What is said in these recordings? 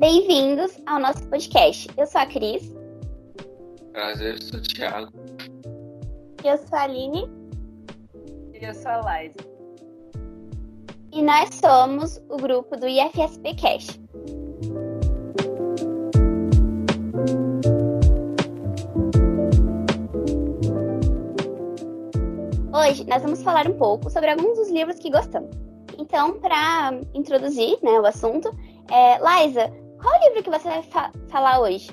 Bem-vindos ao nosso podcast. Eu sou a Cris. Prazer, eu sou o Thiago. Eu sou a Aline. E eu sou a Laís. E nós somos o grupo do IFSP Cash. Hoje nós vamos falar um pouco sobre alguns dos livros que gostamos. Então, para introduzir né, o assunto, é, Liza, qual livro que você vai fa falar hoje?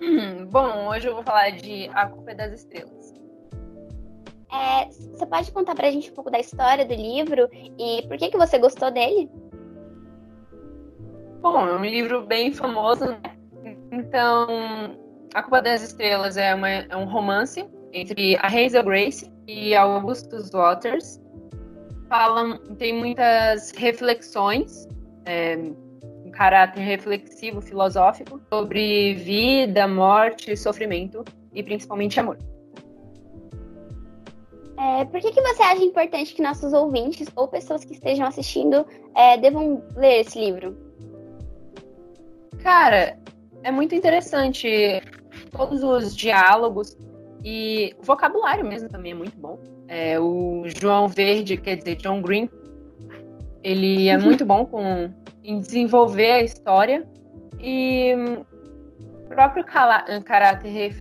Hum, bom, hoje eu vou falar de A Culpa é das Estrelas. É, você pode contar pra gente um pouco da história do livro e por que, que você gostou dele? Bom, é um livro bem famoso, né? Então, A Culpa das Estrelas é, uma, é um romance entre a Hazel Grace e Augustus Waters. Falam, tem muitas reflexões é, caráter reflexivo, filosófico, sobre vida, morte, sofrimento e principalmente amor. É, por que, que você acha importante que nossos ouvintes ou pessoas que estejam assistindo é, devam ler esse livro? Cara, é muito interessante todos os diálogos e o vocabulário mesmo também é muito bom. É, o João Verde, quer dizer, John Green, ele é muito bom com em desenvolver a história e o próprio caráter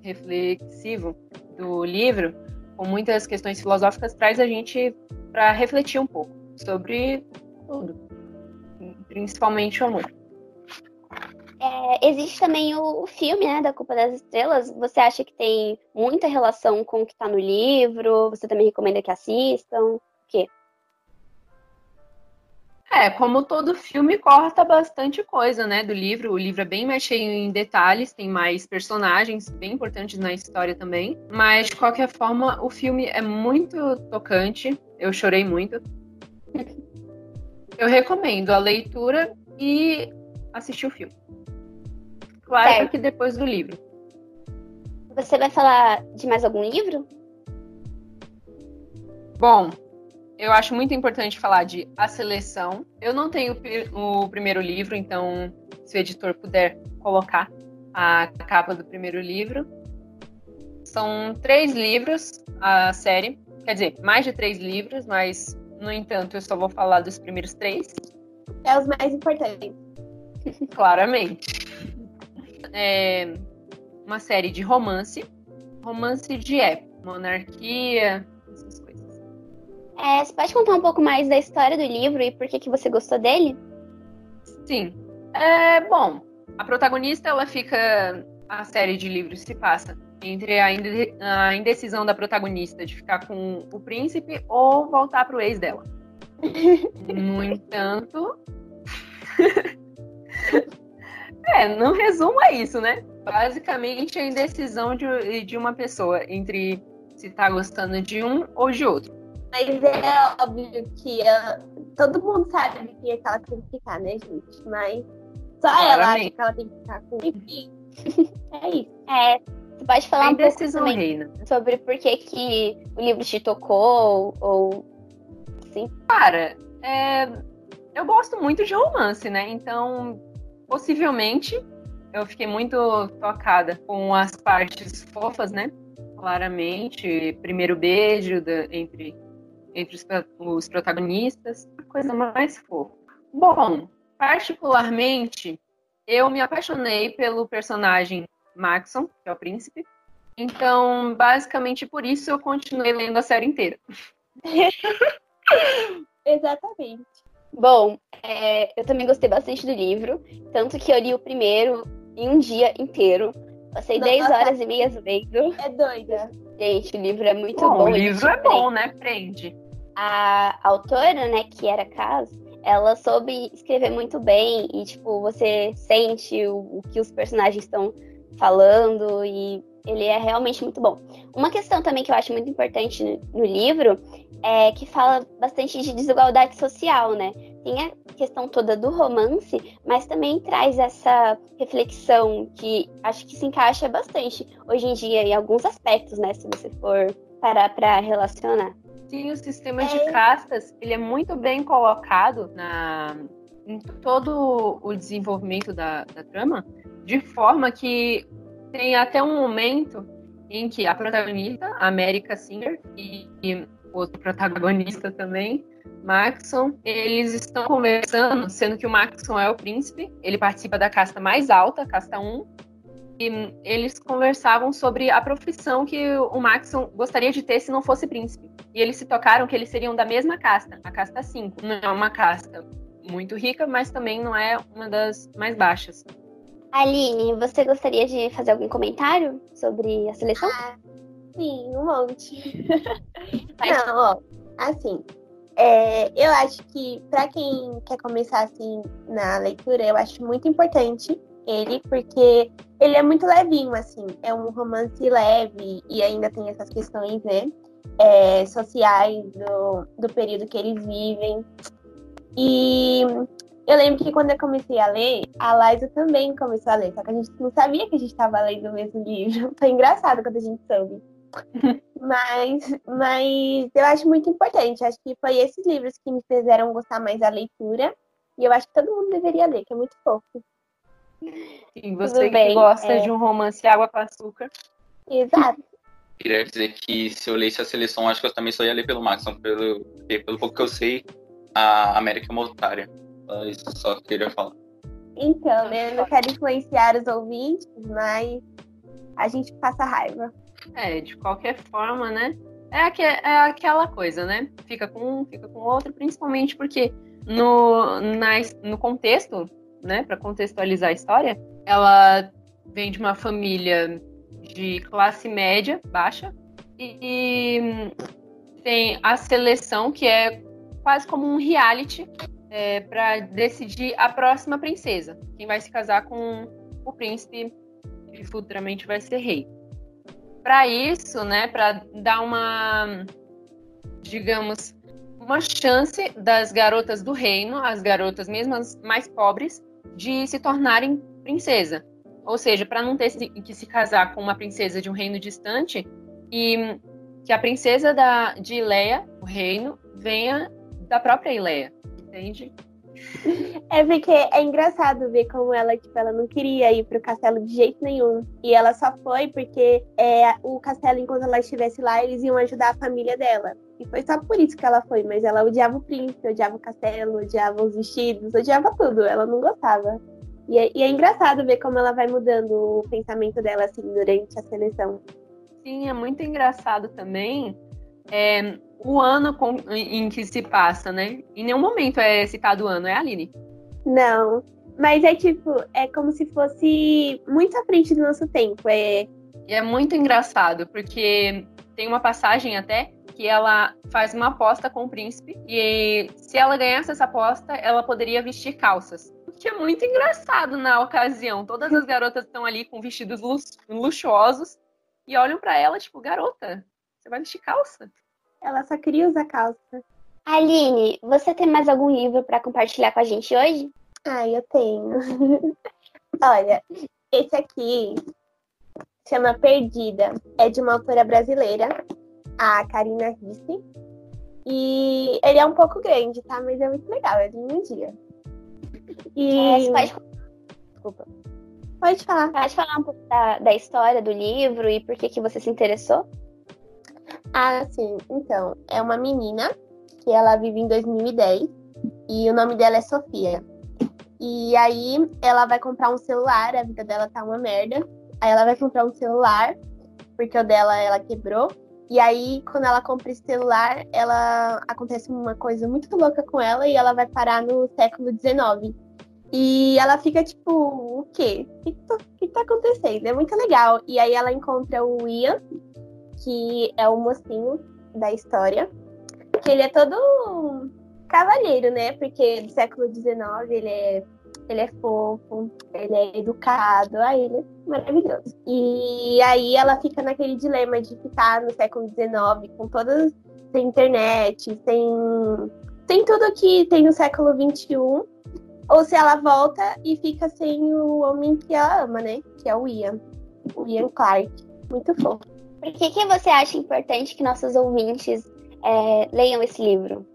reflexivo do livro, com muitas questões filosóficas, traz a gente para refletir um pouco sobre tudo, principalmente o amor. É, existe também o, o, filme, né, da Culpa das Estrelas. Você acha que tem muita relação com o que está no livro? Você também recomenda que assistam? É, como todo filme, corta bastante coisa, né, do livro. O livro é bem mais cheio em detalhes, tem mais personagens bem importantes na história também. Mas, de qualquer forma, o filme é muito tocante. Eu chorei muito. Eu recomendo a leitura e assistir o filme. Claro certo. que depois do livro. Você vai falar de mais algum livro? Bom, eu acho muito importante falar de A Seleção. Eu não tenho o primeiro livro, então se o editor puder colocar a capa do primeiro livro. São três livros a série, quer dizer, mais de três livros, mas no entanto eu só vou falar dos primeiros três. É os mais importantes. Claramente. É uma série de romance, romance de época, monarquia, é, você pode contar um pouco mais da história do livro e por que, que você gostou dele? Sim. É, bom, a protagonista, ela fica. A série de livros se passa entre a indecisão da protagonista de ficar com o príncipe ou voltar pro ex dela. no entanto. é, não resumo é isso, né? Basicamente, a indecisão de, de uma pessoa entre se tá gostando de um ou de outro. Mas é óbvio que ela, todo mundo sabe que, é que ela tem que ficar, né, gente? Mas só ela acha que ela tem que ficar com. Enfim. é isso. É, você pode falar um pouco também reina. sobre por que, que o livro te tocou ou. Sim. Cara, é, eu gosto muito de romance, né? Então, possivelmente, eu fiquei muito tocada com as partes fofas, né? Claramente, primeiro beijo da, entre entre os, os protagonistas, a coisa mais fofa. Bom, particularmente, eu me apaixonei pelo personagem Maxon, que é o príncipe. Então, basicamente por isso eu continuei lendo a série inteira. Exatamente. Bom, é, eu também gostei bastante do livro, tanto que eu li o primeiro em um dia inteiro. Passei Nossa. 10 horas e meia lendo. É doida. Gente, o livro é muito bom. bom o livro é bom, né? Prende a autora, né, que era Kaz, ela soube escrever muito bem e, tipo, você sente o, o que os personagens estão falando e ele é realmente muito bom. Uma questão também que eu acho muito importante no, no livro é que fala bastante de desigualdade social, né? Tem a questão toda do romance, mas também traz essa reflexão que acho que se encaixa bastante hoje em dia em alguns aspectos, né? Se você for parar para relacionar. Sim, o sistema de castas, ele é muito bem colocado na, em todo o desenvolvimento da, da trama, de forma que tem até um momento em que a protagonista, a América Singer, e, e outro protagonista também, Maxon, eles estão conversando, sendo que o Maxon é o príncipe, ele participa da casta mais alta, casta 1, e eles conversavam sobre a profissão que o Maxon gostaria de ter se não fosse príncipe. E eles se tocaram que eles seriam da mesma casta, a casta 5. Não é uma casta muito rica, mas também não é uma das mais baixas. Aline, você gostaria de fazer algum comentário sobre a seleção? Ah, sim, um monte. não, ó, assim, é, eu acho que para quem quer começar assim na leitura, eu acho muito importante ele, porque ele é muito levinho, assim, é um romance leve e ainda tem essas questões, né, é, sociais do, do período que eles vivem. E eu lembro que quando eu comecei a ler, a Liza também começou a ler, só que a gente não sabia que a gente estava lendo o mesmo livro. Foi engraçado quando a gente soube. mas, mas eu acho muito importante. Acho que foi esses livros que me fizeram gostar mais da leitura. E eu acho que todo mundo deveria ler, que é muito fofo. E você que gosta é... de um romance água com açúcar. Exato. Queria dizer que se eu lesse a seleção, acho que eu também só ia ler pelo Max, pelo, pelo pouco que eu sei, a América é uma otária. Isso só queria falar. Então, né, eu não quero influenciar os ouvintes, mas a gente passa raiva. É, de qualquer forma, né? É, aqu é aquela coisa, né? Fica com um, fica com outro, principalmente porque no, na, no contexto, né, para contextualizar a história, ela vem de uma família de classe média, baixa, e, e tem a seleção, que é quase como um reality é, para decidir a próxima princesa, quem vai se casar com o príncipe que futuramente vai ser rei. Para isso, né, para dar uma, digamos, uma chance das garotas do reino, as garotas mesmo as mais pobres, de se tornarem princesa. Ou seja, para não ter que se casar com uma princesa de um reino distante e que a princesa da, de Ileia, o reino, venha da própria Ileia, entende? É porque é engraçado ver como ela, tipo, ela não queria ir pro castelo de jeito nenhum. E ela só foi porque é, o castelo, enquanto ela estivesse lá, eles iam ajudar a família dela. E foi só por isso que ela foi, mas ela odiava o príncipe, odiava o castelo, odiava os vestidos, odiava tudo. Ela não gostava. E é, e é engraçado ver como ela vai mudando o pensamento dela, assim, durante a seleção. Sim, é muito engraçado também. É, o ano com, em que se passa, né? Em nenhum momento é citado o ano, é a Aline. Não, mas é tipo, é como se fosse muito à frente do nosso tempo. É... E é muito engraçado, porque tem uma passagem até que ela faz uma aposta com o príncipe e se ela ganhasse essa aposta, ela poderia vestir calças. O que é muito engraçado na ocasião. Todas as garotas estão ali com vestidos luxuosos e olham para ela tipo, garota, você vai vestir calça? Ela só queria usar calça. Aline, você tem mais algum livro para compartilhar com a gente hoje? Ah, eu tenho. Olha, esse aqui chama Perdida. É de uma autora brasileira, a Karina Risse. E ele é um pouco grande, tá? Mas é muito legal, é de um dia. E... É, pode... Desculpa. Pode falar. Pode falar um pouco da, da história do livro e por que, que você se interessou? Ah, sim. Então, é uma menina que ela vive em 2010 e o nome dela é Sofia. E aí ela vai comprar um celular, a vida dela tá uma merda. Aí ela vai comprar um celular, porque o dela ela quebrou. E aí, quando ela compra esse celular, ela acontece uma coisa muito louca com ela e ela vai parar no século XIX. E ela fica tipo, o quê? O que, tá, que tá acontecendo? É muito legal. E aí ela encontra o Ian, que é o mocinho da história, que ele é todo cavalheiro, né? Porque do século XIX ele é, ele é fofo, ele é educado, aí ele é maravilhoso. E aí ela fica naquele dilema de ficar no século XIX com todas sem internet, sem, sem tudo que tem no século XXI, ou se ela volta e fica sem o homem que ela ama, né? Que é o Ian, o Ian Clark. Muito fofo. Por que, que você acha importante que nossos ouvintes é, leiam esse livro?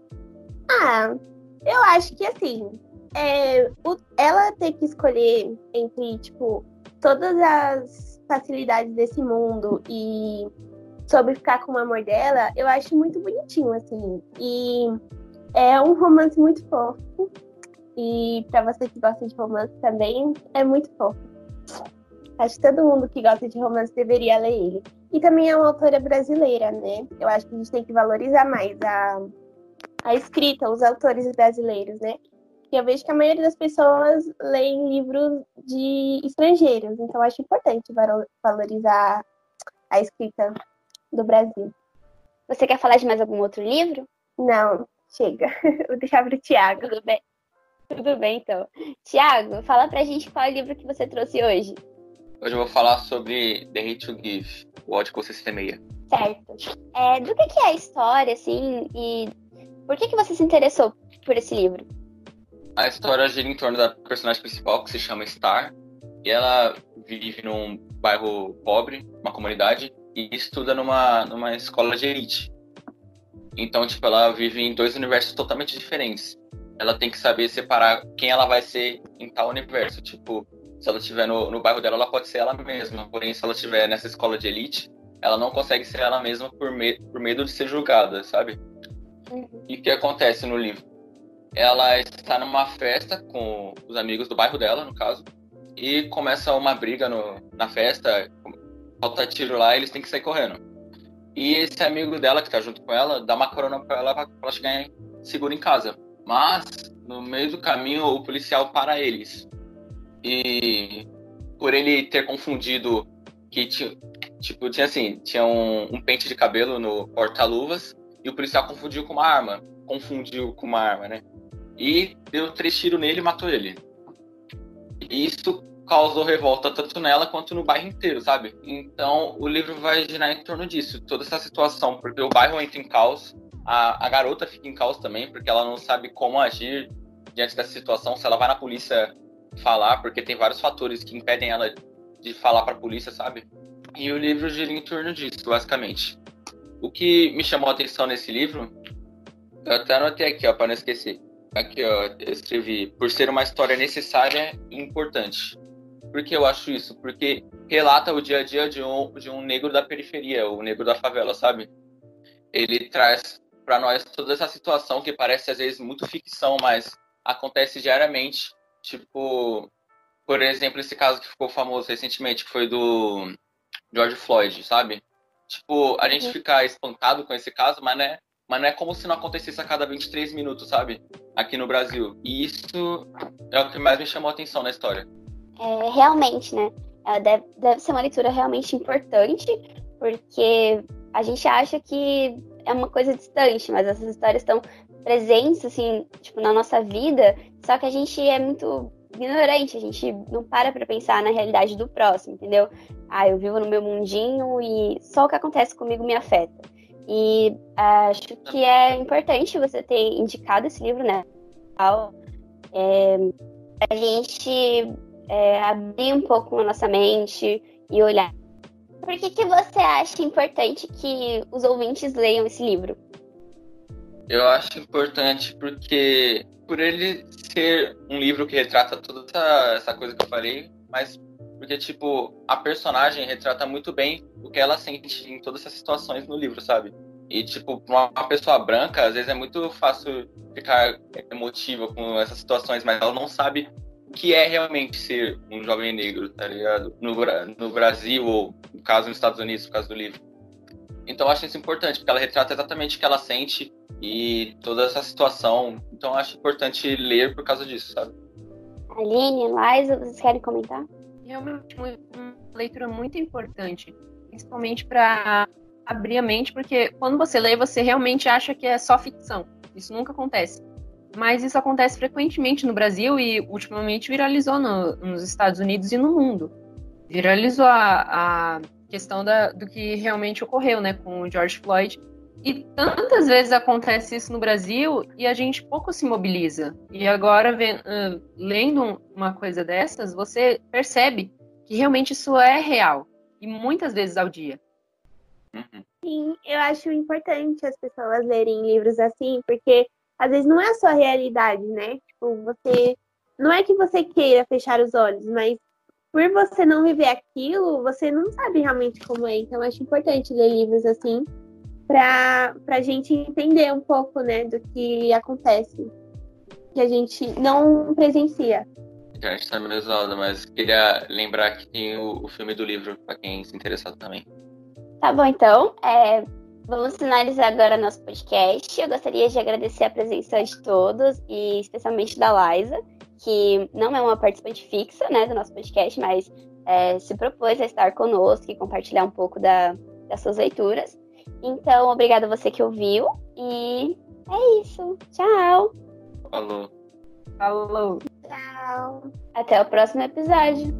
Ah, eu acho que assim, é, o, ela ter que escolher entre, tipo, todas as facilidades desse mundo e sobre ficar com o amor dela, eu acho muito bonitinho, assim. E é um romance muito fofo. E para você que gosta de romance também, é muito fofo. Acho que todo mundo que gosta de romance deveria ler ele. E também é uma autora brasileira, né? Eu acho que a gente tem que valorizar mais a, a escrita, os autores brasileiros, né? E eu vejo que a maioria das pessoas leem livros de estrangeiros, então acho importante valorizar a escrita do Brasil. Você quer falar de mais algum outro livro? Não, chega. Vou deixar para o Tiago. Tudo bem. Tudo bem, então. Tiago, fala pra gente qual é o livro que você trouxe hoje. Hoje eu vou falar sobre The Hate to Give, o ódio que você semeia. Certo. É, do que, que é a história, assim, e por que, que você se interessou por esse livro? A história gira em torno da personagem principal, que se chama Star, e ela vive num bairro pobre, uma comunidade, e estuda numa, numa escola de elite. Então, tipo, ela vive em dois universos totalmente diferentes. Ela tem que saber separar quem ela vai ser em tal universo. Tipo, se ela estiver no, no bairro dela, ela pode ser ela mesma. Porém, se ela estiver nessa escola de elite, ela não consegue ser ela mesma por, me, por medo de ser julgada, sabe? Uhum. E o que acontece no livro? Ela está numa festa com os amigos do bairro dela, no caso, e começa uma briga no, na festa, falta tiro lá e eles têm que sair correndo. E esse amigo dela, que tá junto com ela, dá uma corona pra ela pra ela chegar seguro em casa. Mas, no meio do caminho, o policial para eles. E por ele ter confundido que tinha, tipo, tinha assim, tinha um, um pente de cabelo no porta-luvas e o policial confundiu com uma arma. Confundiu com uma arma, né? E deu três tiros nele e matou ele. Isso causou revolta tanto nela quanto no bairro inteiro, sabe? Então o livro vai girar em torno disso, toda essa situação, porque o bairro entra em caos, a, a garota fica em caos também, porque ela não sabe como agir diante dessa situação, se ela vai na polícia falar, porque tem vários fatores que impedem ela de falar para a polícia, sabe? E o livro gira em torno disso, basicamente. O que me chamou a atenção nesse livro, eu até anotei aqui, ó, para não esquecer Aqui, ó, eu escrevi, por ser uma história necessária e importante. Por que eu acho isso? Porque relata o dia a dia de um, de um negro da periferia, o negro da favela, sabe? Ele traz para nós toda essa situação que parece às vezes muito ficção, mas acontece diariamente. Tipo, por exemplo, esse caso que ficou famoso recentemente, que foi do George Floyd, sabe? Tipo, a gente uhum. fica espantado com esse caso, mas né, mas não é como se não acontecesse a cada 23 minutos, sabe? Aqui no Brasil. E isso é o que mais me chamou a atenção na história. É, realmente, né? É, deve, deve ser uma leitura realmente importante, porque a gente acha que é uma coisa distante, mas essas histórias estão presentes, assim, tipo, na nossa vida, só que a gente é muito ignorante, a gente não para pra pensar na realidade do próximo, entendeu? Ah, eu vivo no meu mundinho e só o que acontece comigo me afeta. E acho que é importante você ter indicado esse livro, né? É, a gente é, abrir um pouco a nossa mente e olhar. Por que, que você acha importante que os ouvintes leiam esse livro? Eu acho importante porque, por ele ser um livro que retrata toda essa, essa coisa que eu falei, mas porque, tipo, a personagem retrata muito bem o que ela sente em todas essas situações no livro, sabe? E, tipo, uma pessoa branca, às vezes é muito fácil ficar emotiva com essas situações, mas ela não sabe o que é realmente ser um jovem negro, tá ligado? No, no Brasil, ou no caso nos Estados Unidos, por causa do livro. Então eu acho isso importante, porque ela retrata exatamente o que ela sente e toda essa situação. Então eu acho importante ler por causa disso, sabe? Aline, Liza, vocês querem comentar? Realmente uma leitura muito importante, principalmente para abrir a mente, porque quando você lê, você realmente acha que é só ficção. Isso nunca acontece. Mas isso acontece frequentemente no Brasil e ultimamente viralizou no, nos Estados Unidos e no mundo. Viralizou a, a questão da, do que realmente ocorreu né, com o George Floyd e tantas vezes acontece isso no Brasil e a gente pouco se mobiliza. E agora, uh, lendo uma coisa dessas, você percebe que realmente isso é real. E muitas vezes ao dia. Uhum. Sim, eu acho importante as pessoas lerem livros assim, porque às vezes não é a sua realidade, né? Tipo, você. Não é que você queira fechar os olhos, mas por você não viver aquilo, você não sabe realmente como é. Então, acho importante ler livros assim, pra, pra gente entender um pouco, né, do que acontece, que a gente não presencia. A gente tá meio exausto, mas queria lembrar que tem o, o filme do livro, pra quem se interessar também. Tá bom, então. É, vamos finalizar agora nosso podcast. Eu gostaria de agradecer a presença de todos, e especialmente da Liza, que não é uma participante fixa né, do nosso podcast, mas é, se propôs a estar conosco e compartilhar um pouco da, das suas leituras. Então, obrigada a você que ouviu. E é isso. Tchau. Falou. Falou. Tchau. Até o próximo episódio.